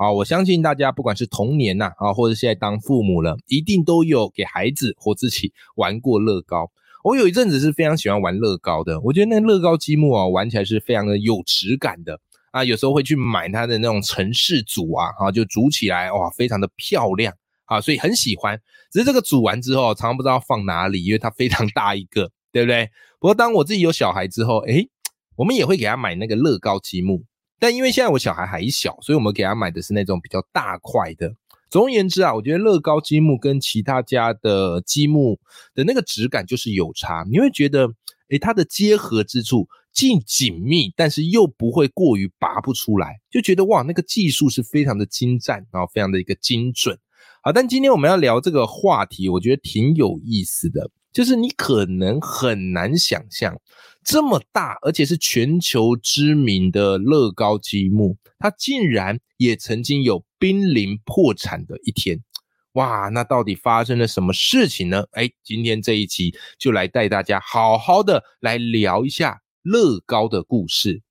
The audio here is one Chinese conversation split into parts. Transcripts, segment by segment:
好，我相信大家不管是童年呐，啊，或者现在当父母了，一定都有给孩子或自己玩过乐高。我有一阵子是非常喜欢玩乐高的，我觉得那乐高积木啊，玩起来是非常的有质感的啊。有时候会去买它的那种城市组啊，啊，就组起来哇，非常的漂亮啊，所以很喜欢。只是这个组完之后，常常不知道放哪里，因为它非常大一个，对不对？不过当我自己有小孩之后，诶，我们也会给他买那个乐高积木，但因为现在我小孩还小，所以我们给他买的是那种比较大块的。总而言之啊，我觉得乐高积木跟其他家的积木的那个质感就是有差。你会觉得，诶，它的结合之处既紧密，但是又不会过于拔不出来，就觉得哇，那个技术是非常的精湛，然后非常的一个精准。好，但今天我们要聊这个话题，我觉得挺有意思的。就是你可能很难想象，这么大而且是全球知名的乐高积木，它竟然也曾经有濒临破产的一天。哇，那到底发生了什么事情呢？哎，今天这一期就来带大家好好的来聊一下乐高的故事。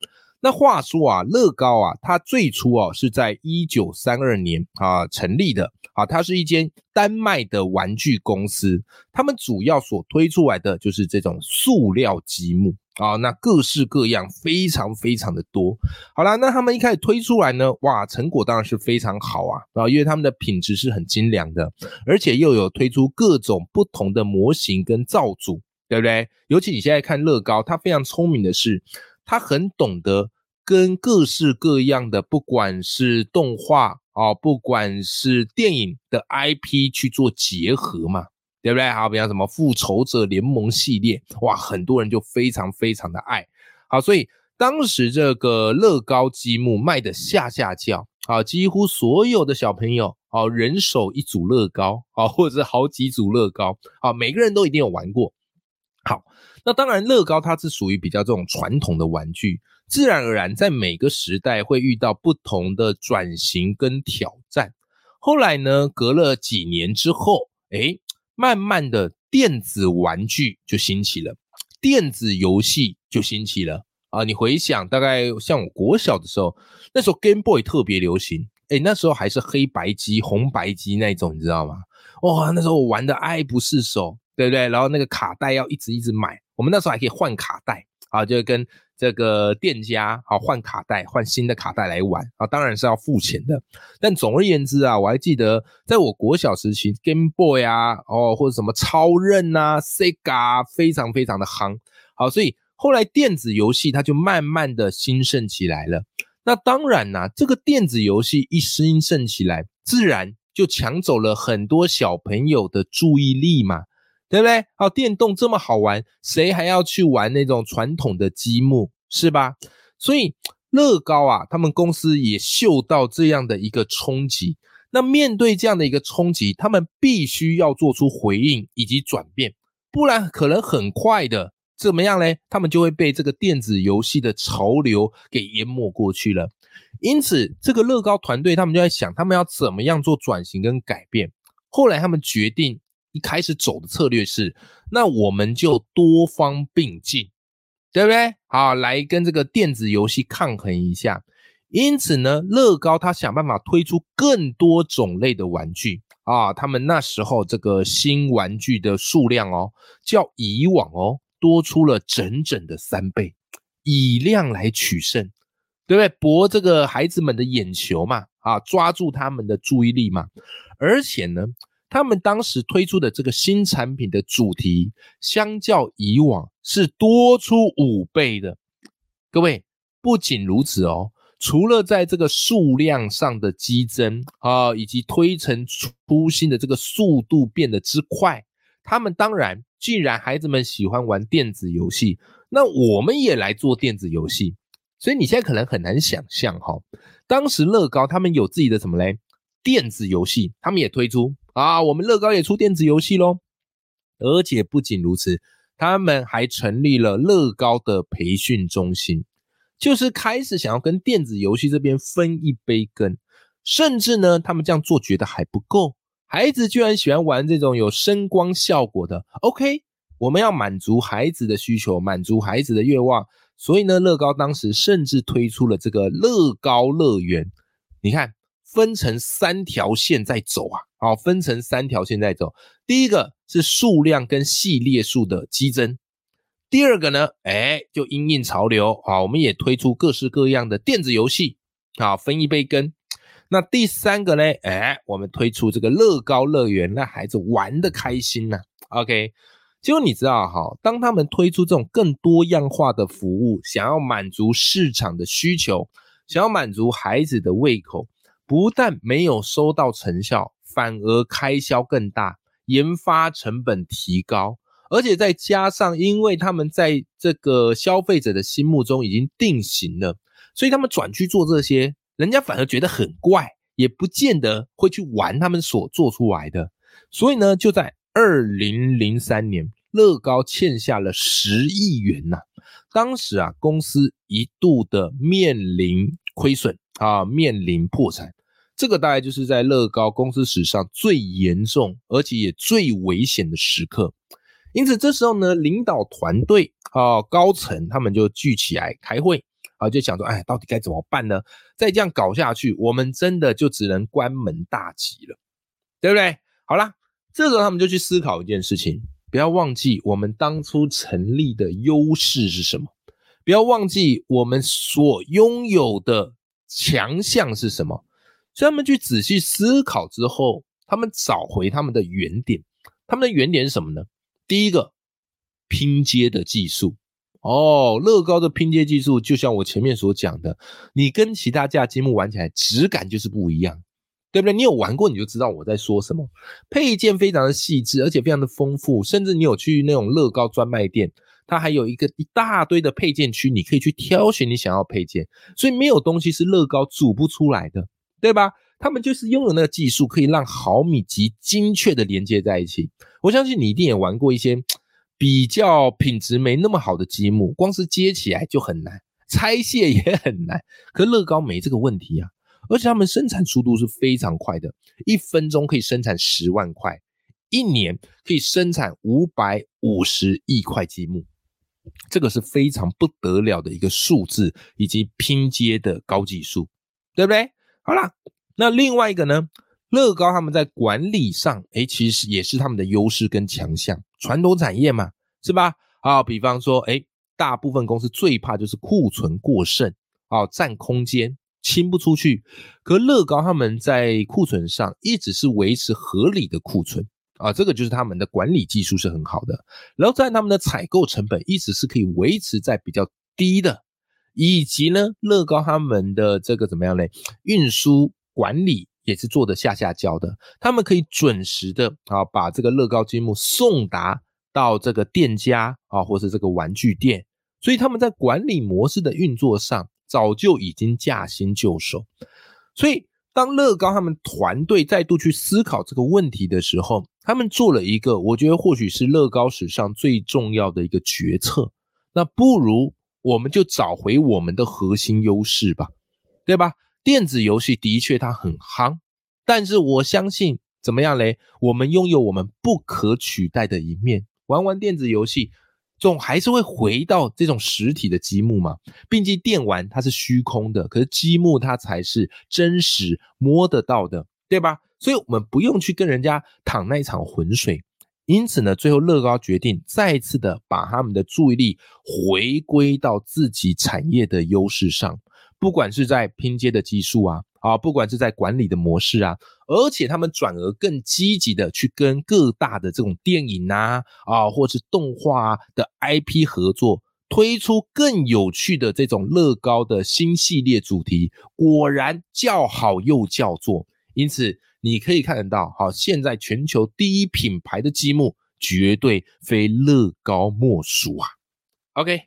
那话说啊，乐高啊，它最初啊是在一九三二年啊成立的啊，它是一间丹麦的玩具公司，他们主要所推出来的就是这种塑料积木啊，那各式各样，非常非常的多。好啦，那他们一开始推出来呢，哇，成果当然是非常好啊啊，因为他们的品质是很精良的，而且又有推出各种不同的模型跟造组，对不对？尤其你现在看乐高，它非常聪明的是。他很懂得跟各式各样的，不管是动画啊，不管是电影的 IP 去做结合嘛，对不对？好，比方什么复仇者联盟系列，哇，很多人就非常非常的爱好，所以当时这个乐高积木卖的下下叫啊，几乎所有的小朋友啊，人手一组乐高啊，或者好几组乐高啊，每个人都一定有玩过。好。那当然，乐高它是属于比较这种传统的玩具，自然而然在每个时代会遇到不同的转型跟挑战。后来呢，隔了几年之后，哎，慢慢的电子玩具就兴起了，电子游戏就兴起了啊！你回想，大概像我国小的时候，那时候 Game Boy 特别流行，哎，那时候还是黑白机、红白机那种，你知道吗？哇，那时候我玩的爱不释手，对不对？然后那个卡带要一直一直买。我们那时候还可以换卡带啊，就跟这个店家啊换卡带，换新的卡带来玩啊，当然是要付钱的。但总而言之啊，我还记得在我国小时期，Game Boy 啊，哦或者什么超任啊，Sega 非常非常的夯。好，所以后来电子游戏它就慢慢的兴盛起来了。那当然啦，这个电子游戏一兴盛起来，自然就抢走了很多小朋友的注意力嘛。对不对？好，电动这么好玩，谁还要去玩那种传统的积木，是吧？所以乐高啊，他们公司也嗅到这样的一个冲击。那面对这样的一个冲击，他们必须要做出回应以及转变，不然可能很快的怎么样嘞？他们就会被这个电子游戏的潮流给淹没过去了。因此，这个乐高团队他们就在想，他们要怎么样做转型跟改变。后来他们决定。一开始走的策略是，那我们就多方并进，对不对？好，来跟这个电子游戏抗衡一下。因此呢，乐高他想办法推出更多种类的玩具啊。他们那时候这个新玩具的数量哦，较以往哦多出了整整的三倍，以量来取胜，对不对？博这个孩子们的眼球嘛，啊，抓住他们的注意力嘛，而且呢。他们当时推出的这个新产品的主题，相较以往是多出五倍的。各位，不仅如此哦，除了在这个数量上的激增啊，以及推陈出新的这个速度变得之快，他们当然，既然孩子们喜欢玩电子游戏，那我们也来做电子游戏。所以你现在可能很难想象哈，当时乐高他们有自己的什么嘞？电子游戏，他们也推出啊，我们乐高也出电子游戏喽。而且不仅如此，他们还成立了乐高的培训中心，就是开始想要跟电子游戏这边分一杯羹。甚至呢，他们这样做觉得还不够，孩子居然喜欢玩这种有声光效果的。OK，我们要满足孩子的需求，满足孩子的愿望。所以呢，乐高当时甚至推出了这个乐高乐园。你看，分成三条线在走啊，好，分成三条线在走。第一个是数量跟系列数的激增，第二个呢，哎，就因应潮流啊，我们也推出各式各样的电子游戏啊，分一杯羹。那第三个呢，哎，我们推出这个乐高乐园，让孩子玩的开心呐。OK。结果你知道哈，当他们推出这种更多样化的服务，想要满足市场的需求，想要满足孩子的胃口，不但没有收到成效，反而开销更大，研发成本提高，而且再加上，因为他们在这个消费者的心目中已经定型了，所以他们转去做这些，人家反而觉得很怪，也不见得会去玩他们所做出来的。所以呢，就在。二零零三年，乐高欠下了十亿元呐。当时啊，公司一度的面临亏损啊，面临破产。这个大概就是在乐高公司史上最严重，而且也最危险的时刻。因此，这时候呢，领导团队啊，高层他们就聚起来开会啊，就想说，哎，到底该怎么办呢？再这样搞下去，我们真的就只能关门大吉了，对不对？好啦。这时候他们就去思考一件事情，不要忘记我们当初成立的优势是什么，不要忘记我们所拥有的强项是什么。所以他们去仔细思考之后，他们找回他们的原点。他们的原点是什么呢？第一个，拼接的技术。哦，乐高的拼接技术，就像我前面所讲的，你跟其他家积木玩起来质感就是不一样。对不对？你有玩过，你就知道我在说什么。配件非常的细致，而且非常的丰富，甚至你有去那种乐高专卖店，它还有一个一大堆的配件区，你可以去挑选你想要配件。所以没有东西是乐高组不出来的，对吧？他们就是拥有那个技术，可以让毫米级精确的连接在一起。我相信你一定也玩过一些比较品质没那么好的积木，光是接起来就很难，拆卸也很难。可乐高没这个问题啊。而且他们生产速度是非常快的，一分钟可以生产十万块，一年可以生产五百五十亿块积木，这个是非常不得了的一个数字，以及拼接的高技术，对不对？好啦，那另外一个呢，乐高他们在管理上，哎，其实也是他们的优势跟强项，传统产业嘛，是吧？啊，比方说，哎，大部分公司最怕就是库存过剩，啊，占空间。清不出去，可乐高他们在库存上一直是维持合理的库存啊，这个就是他们的管理技术是很好的。然后在他们的采购成本一直是可以维持在比较低的，以及呢，乐高他们的这个怎么样呢？运输管理也是做的下下焦的，他们可以准时的啊把这个乐高积木送达到这个店家啊，或是这个玩具店，所以他们在管理模式的运作上。早就已经驾轻就熟，所以当乐高他们团队再度去思考这个问题的时候，他们做了一个我觉得或许是乐高史上最重要的一个决策。那不如我们就找回我们的核心优势吧，对吧？电子游戏的确它很夯，但是我相信怎么样嘞？我们拥有我们不可取代的一面，玩玩电子游戏。总还是会回到这种实体的积木嘛，毕竟电玩它是虚空的，可是积木它才是真实摸得到的，对吧？所以我们不用去跟人家淌那一场浑水。因此呢，最后乐高决定再次的把他们的注意力回归到自己产业的优势上，不管是在拼接的技术啊。啊，不管是在管理的模式啊，而且他们转而更积极的去跟各大的这种电影啊啊，或是动画的 IP 合作，推出更有趣的这种乐高的新系列主题，果然叫好又叫座。因此你可以看得到，好，现在全球第一品牌的积木绝对非乐高莫属啊。OK。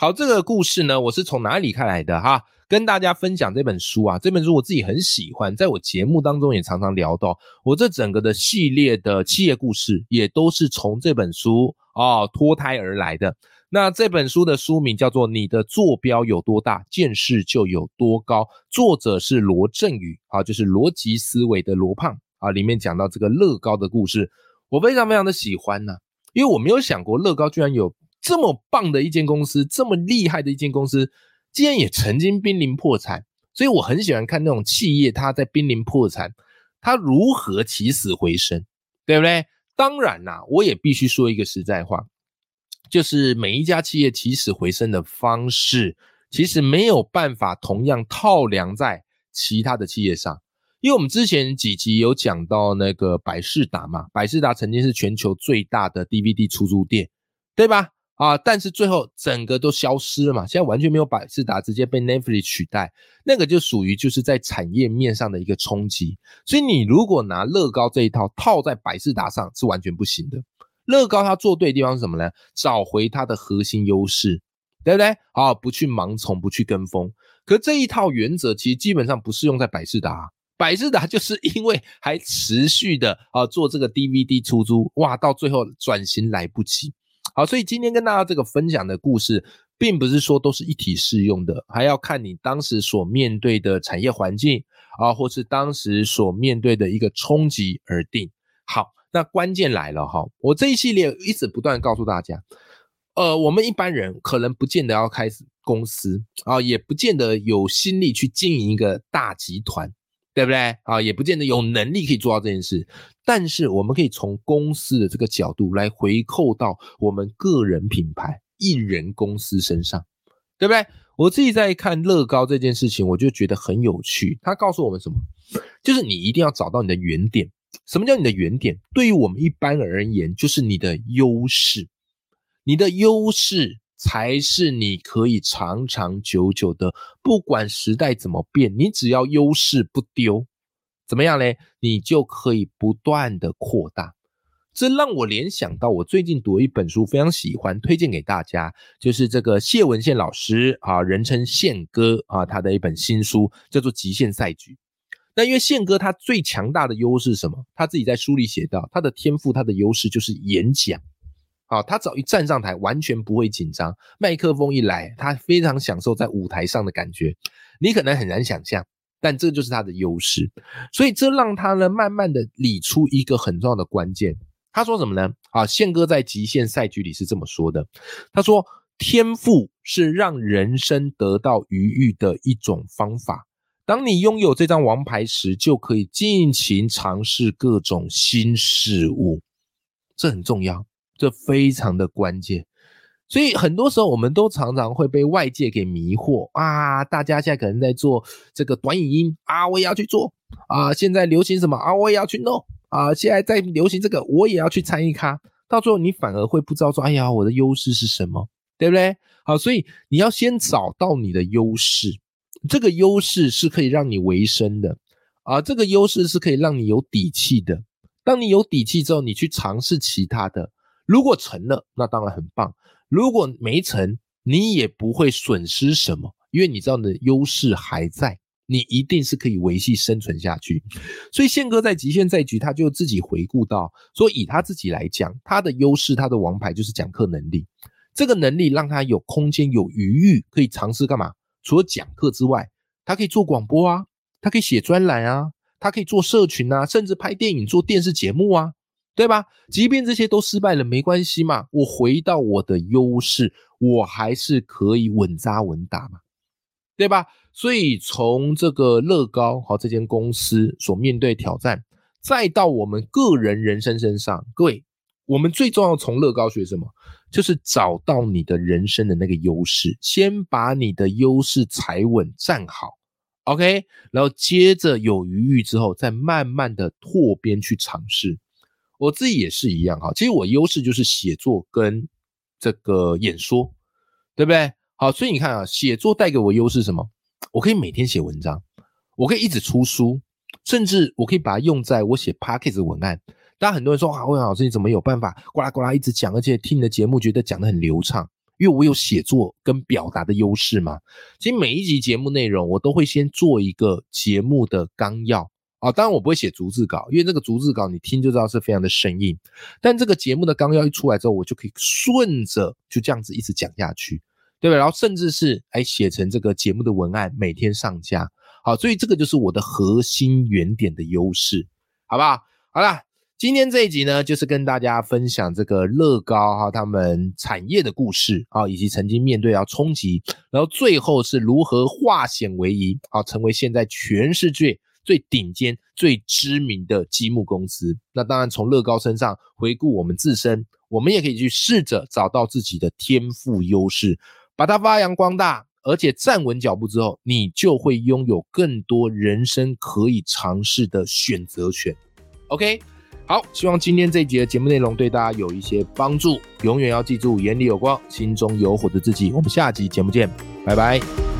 好，这个故事呢，我是从哪里看来的哈？跟大家分享这本书啊，这本书我自己很喜欢，在我节目当中也常常聊到。我这整个的系列的企业故事，也都是从这本书啊脱胎而来的。那这本书的书名叫做《你的坐标有多大，见识就有多高》，作者是罗振宇啊，就是逻辑思维的罗胖啊。里面讲到这个乐高的故事，我非常非常的喜欢呢，因为我没有想过乐高居然有这么棒的一间公司，这么厉害的一间公司，竟然也曾经濒临破产。所以我很喜欢看那种企业，它在濒临破产，它如何起死回生，对不对？当然啦，我也必须说一个实在话。就是每一家企业起死回生的方式，其实没有办法同样套量在其他的企业上，因为我们之前几集有讲到那个百事达嘛，百事达曾经是全球最大的 DVD 出租店，对吧？啊，但是最后整个都消失了嘛，现在完全没有百事达，直接被 Netflix 取代，那个就属于就是在产业面上的一个冲击。所以你如果拿乐高这一套套在百事达上，是完全不行的。乐高它做对的地方是什么呢？找回它的核心优势，对不对？啊，不去盲从，不去跟风。可这一套原则其实基本上不适用在百事达。百事达 就是因为还持续的啊做这个 DVD 出租，哇，到最后转型来不及。好，所以今天跟大家这个分享的故事，并不是说都是一体适用的，还要看你当时所面对的产业环境啊，或是当时所面对的一个冲击而定。好。那关键来了哈，我这一系列一直不断告诉大家，呃，我们一般人可能不见得要开始公司啊，也不见得有心力去经营一个大集团，对不对啊？也不见得有能力可以做到这件事。但是我们可以从公司的这个角度来回扣到我们个人品牌、一人公司身上，对不对？我自己在看乐高这件事情，我就觉得很有趣。他告诉我们什么？就是你一定要找到你的原点。什么叫你的原点？对于我们一般而言，就是你的优势。你的优势才是你可以长长久久的，不管时代怎么变，你只要优势不丢，怎么样嘞？你就可以不断的扩大。这让我联想到，我最近读一本书，非常喜欢，推荐给大家，就是这个谢文宪老师啊，人称宪哥啊，他的一本新书叫做《极限赛局》。那因为宪哥他最强大的优势是什么？他自己在书里写到，他的天赋，他的优势就是演讲。好，他只要一站上台，完全不会紧张，麦克风一来，他非常享受在舞台上的感觉。你可能很难想象，但这就是他的优势。所以这让他呢，慢慢的理出一个很重要的关键。他说什么呢？啊，宪哥在极限赛局里是这么说的。他说，天赋是让人生得到愉悦的一种方法。当你拥有这张王牌时，就可以尽情尝试各种新事物，这很重要，这非常的关键。所以很多时候，我们都常常会被外界给迷惑啊！大家现在可能在做这个短影音啊，我也要去做啊！现在流行什么啊，我也要去弄啊！现在在流行这个，我也要去参与咖。到最后，你反而会不知道说，哎呀，我的优势是什么，对不对？好，所以你要先找到你的优势。这个优势是可以让你维生的啊，这个优势是可以让你有底气的。当你有底气之后，你去尝试其他的，如果成了，那当然很棒；如果没成，你也不会损失什么，因为你知道你的优势还在，你一定是可以维系生存下去。所以宪哥在极限赛局，他就自己回顾到说，以他自己来讲，他的优势，他的王牌就是讲课能力，这个能力让他有空间、有余裕，可以尝试干嘛？除了讲课之外，他可以做广播啊，他可以写专栏啊，他可以做社群啊，甚至拍电影、做电视节目啊，对吧？即便这些都失败了，没关系嘛，我回到我的优势，我还是可以稳扎稳打嘛，对吧？所以从这个乐高和这间公司所面对挑战，再到我们个人人生身上，各位，我们最重要从乐高学什么？就是找到你的人生的那个优势，先把你的优势踩稳站好，OK，然后接着有余裕之后，再慢慢的拓边去尝试。我自己也是一样哈，其实我优势就是写作跟这个演说，对不对？好，所以你看啊，写作带给我优势什么？我可以每天写文章，我可以一直出书，甚至我可以把它用在我写 p a c k a g e 文案。大家很多人说啊，魏老师你怎么有办法呱啦呱啦一直讲，而且听你的节目觉得讲的很流畅？因为我有写作跟表达的优势嘛。其实每一集节目内容，我都会先做一个节目的纲要啊。当然我不会写逐字稿，因为这个逐字稿你听就知道是非常的生硬。但这个节目的纲要一出来之后，我就可以顺着就这样子一直讲下去，对吧？然后甚至是哎写成这个节目的文案，每天上架。好，所以这个就是我的核心原点的优势，好不好？好了。今天这一集呢，就是跟大家分享这个乐高哈他们产业的故事啊，以及曾经面对要冲击，然后最后是如何化险为夷啊，成为现在全世界最顶尖、最知名的积木公司。那当然，从乐高身上回顾我们自身，我们也可以去试着找到自己的天赋优势，把它发扬光大，而且站稳脚步之后，你就会拥有更多人生可以尝试的选择权。OK。好，希望今天这一集的节目内容对大家有一些帮助。永远要记住，眼里有光，心中有火的自己。我们下集节目见，拜拜。